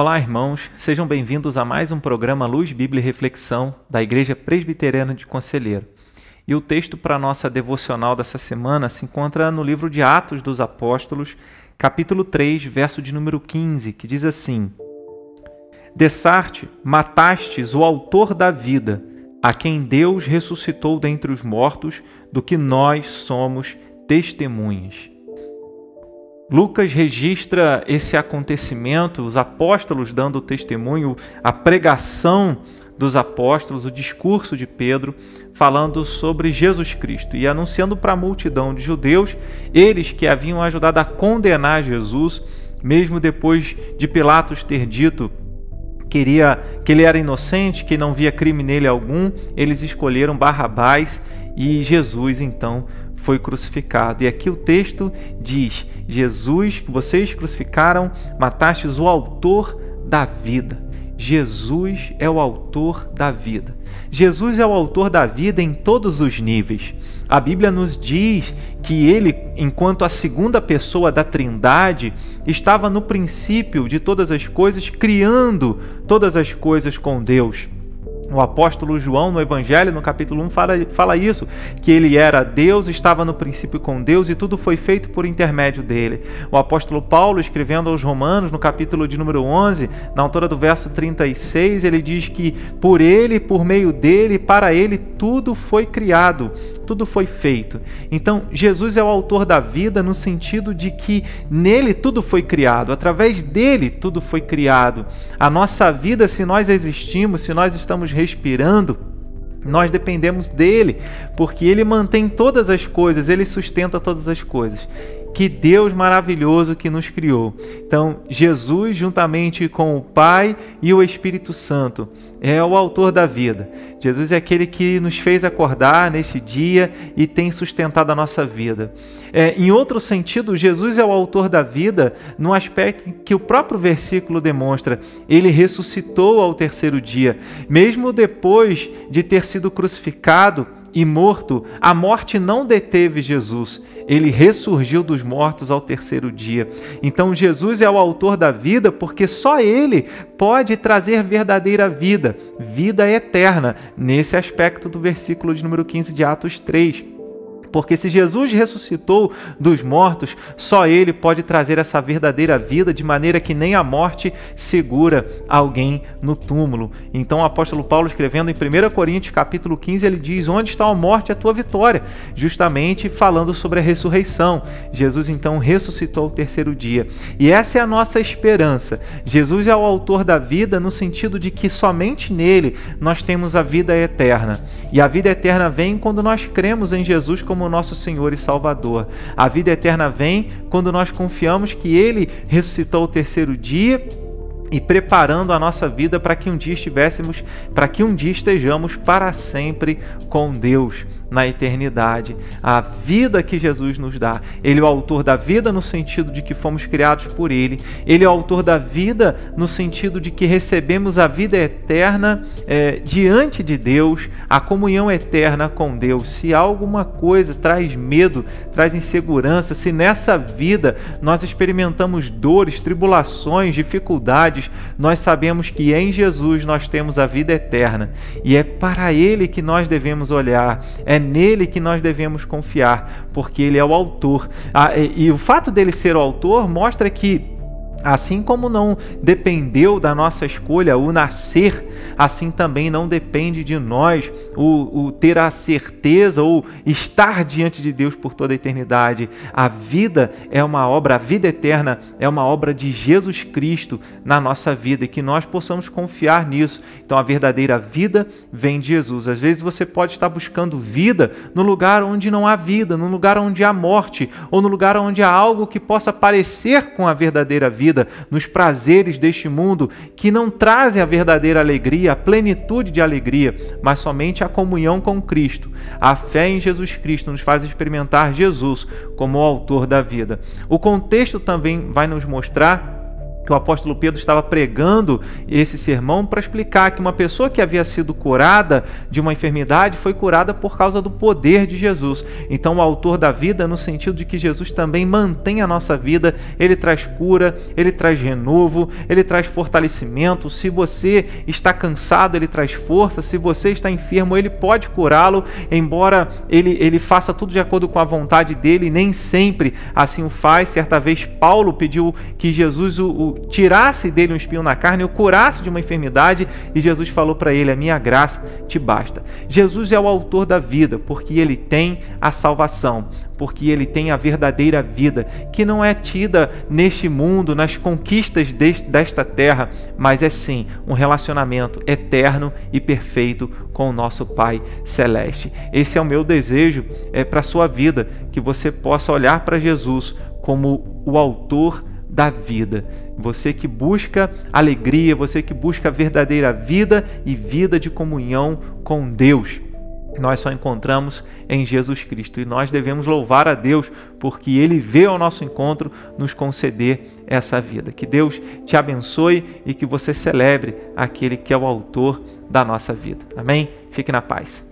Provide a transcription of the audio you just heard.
Olá, irmãos, sejam bem-vindos a mais um programa Luz, Bíblia e Reflexão da Igreja Presbiteriana de Conselheiro. E o texto para nossa devocional dessa semana se encontra no livro de Atos dos Apóstolos, capítulo 3, verso de número 15, que diz assim: Dessarte, matastes o autor da vida, a quem Deus ressuscitou dentre os mortos, do que nós somos testemunhas. Lucas registra esse acontecimento, os apóstolos dando testemunho, a pregação dos apóstolos, o discurso de Pedro, falando sobre Jesus Cristo e anunciando para a multidão de judeus, eles que haviam ajudado a condenar Jesus, mesmo depois de Pilatos ter dito queria que ele era inocente, que não via crime nele algum, eles escolheram Barrabás e Jesus então foi crucificado. E aqui o texto diz: Jesus, vocês crucificaram, matastes o autor da vida. Jesus é o autor da vida. Jesus é o autor da vida em todos os níveis. A Bíblia nos diz que ele, enquanto a segunda pessoa da Trindade, estava no princípio de todas as coisas, criando todas as coisas com Deus. O apóstolo João, no Evangelho, no capítulo 1, fala, fala isso: que ele era Deus, estava no princípio com Deus e tudo foi feito por intermédio dele. O apóstolo Paulo, escrevendo aos Romanos, no capítulo de número 11, na altura do verso 36, ele diz que por ele, por meio dele, para ele, tudo foi criado, tudo foi feito. Então, Jesus é o autor da vida no sentido de que nele tudo foi criado, através dele tudo foi criado. A nossa vida, se nós existimos, se nós estamos respirando, nós dependemos dele, porque ele mantém todas as coisas, ele sustenta todas as coisas. Que Deus maravilhoso que nos criou. Então, Jesus, juntamente com o Pai e o Espírito Santo, é o autor da vida. Jesus é aquele que nos fez acordar neste dia e tem sustentado a nossa vida. É, em outro sentido, Jesus é o autor da vida no aspecto que o próprio versículo demonstra. Ele ressuscitou ao terceiro dia, mesmo depois de ter sido crucificado e morto, a morte não deteve Jesus. Ele ressurgiu dos mortos ao terceiro dia. Então Jesus é o autor da vida porque só ele pode trazer verdadeira vida, vida eterna, nesse aspecto do versículo de número 15 de Atos 3. Porque se Jesus ressuscitou dos mortos, só Ele pode trazer essa verdadeira vida de maneira que nem a morte segura alguém no túmulo. Então o apóstolo Paulo escrevendo em 1 Coríntios capítulo 15, ele diz: Onde está a morte, a tua vitória? Justamente falando sobre a ressurreição. Jesus então ressuscitou o terceiro dia. E essa é a nossa esperança. Jesus é o autor da vida no sentido de que somente nele nós temos a vida eterna. E a vida eterna vem quando nós cremos em Jesus como como nosso Senhor e Salvador. A vida eterna vem quando nós confiamos que Ele ressuscitou o terceiro dia e preparando a nossa vida para que um dia estivéssemos, para que um dia estejamos para sempre com Deus na eternidade. A vida que Jesus nos dá. Ele é o autor da vida no sentido de que fomos criados por Ele. Ele é o autor da vida no sentido de que recebemos a vida eterna é, diante de Deus, a comunhão eterna com Deus. Se alguma coisa traz medo, traz insegurança, se nessa vida nós experimentamos dores, tribulações, dificuldades, nós sabemos que em Jesus nós temos a vida eterna e é para Ele que nós devemos olhar. É é nele que nós devemos confiar, porque ele é o autor. Ah, e, e o fato dele ser o autor mostra que Assim como não dependeu da nossa escolha o nascer, assim também não depende de nós o, o, ter a certeza ou estar diante de Deus por toda a eternidade. A vida é uma obra, a vida eterna é uma obra de Jesus Cristo na nossa vida e que nós possamos confiar nisso. Então a verdadeira vida vem de Jesus. Às vezes você pode estar buscando vida no lugar onde não há vida, no lugar onde há morte, ou no lugar onde há algo que possa parecer com a verdadeira vida vida, nos prazeres deste mundo que não trazem a verdadeira alegria, a plenitude de alegria, mas somente a comunhão com Cristo. A fé em Jesus Cristo nos faz experimentar Jesus como o autor da vida. O contexto também vai nos mostrar que o apóstolo Pedro estava pregando esse sermão para explicar que uma pessoa que havia sido curada de uma enfermidade foi curada por causa do poder de Jesus. Então, o autor da vida, no sentido de que Jesus também mantém a nossa vida, ele traz cura, ele traz renovo, ele traz fortalecimento. Se você está cansado, ele traz força. Se você está enfermo, ele pode curá-lo, embora ele, ele faça tudo de acordo com a vontade dele, nem sempre assim o faz. Certa vez, Paulo pediu que Jesus o, o tirasse dele um espinho na carne, o curasse de uma enfermidade, e Jesus falou para ele: A minha graça te basta. Jesus é o autor da vida, porque ele tem a salvação, porque ele tem a verdadeira vida, que não é tida neste mundo, nas conquistas deste, desta terra, mas é sim um relacionamento eterno e perfeito com o nosso Pai Celeste. Esse é o meu desejo é, para a sua vida, que você possa olhar para Jesus como o autor da vida. Você que busca alegria, você que busca verdadeira vida e vida de comunhão com Deus. Nós só encontramos em Jesus Cristo e nós devemos louvar a Deus porque Ele veio ao nosso encontro nos conceder essa vida. Que Deus te abençoe e que você celebre aquele que é o autor da nossa vida. Amém? Fique na paz.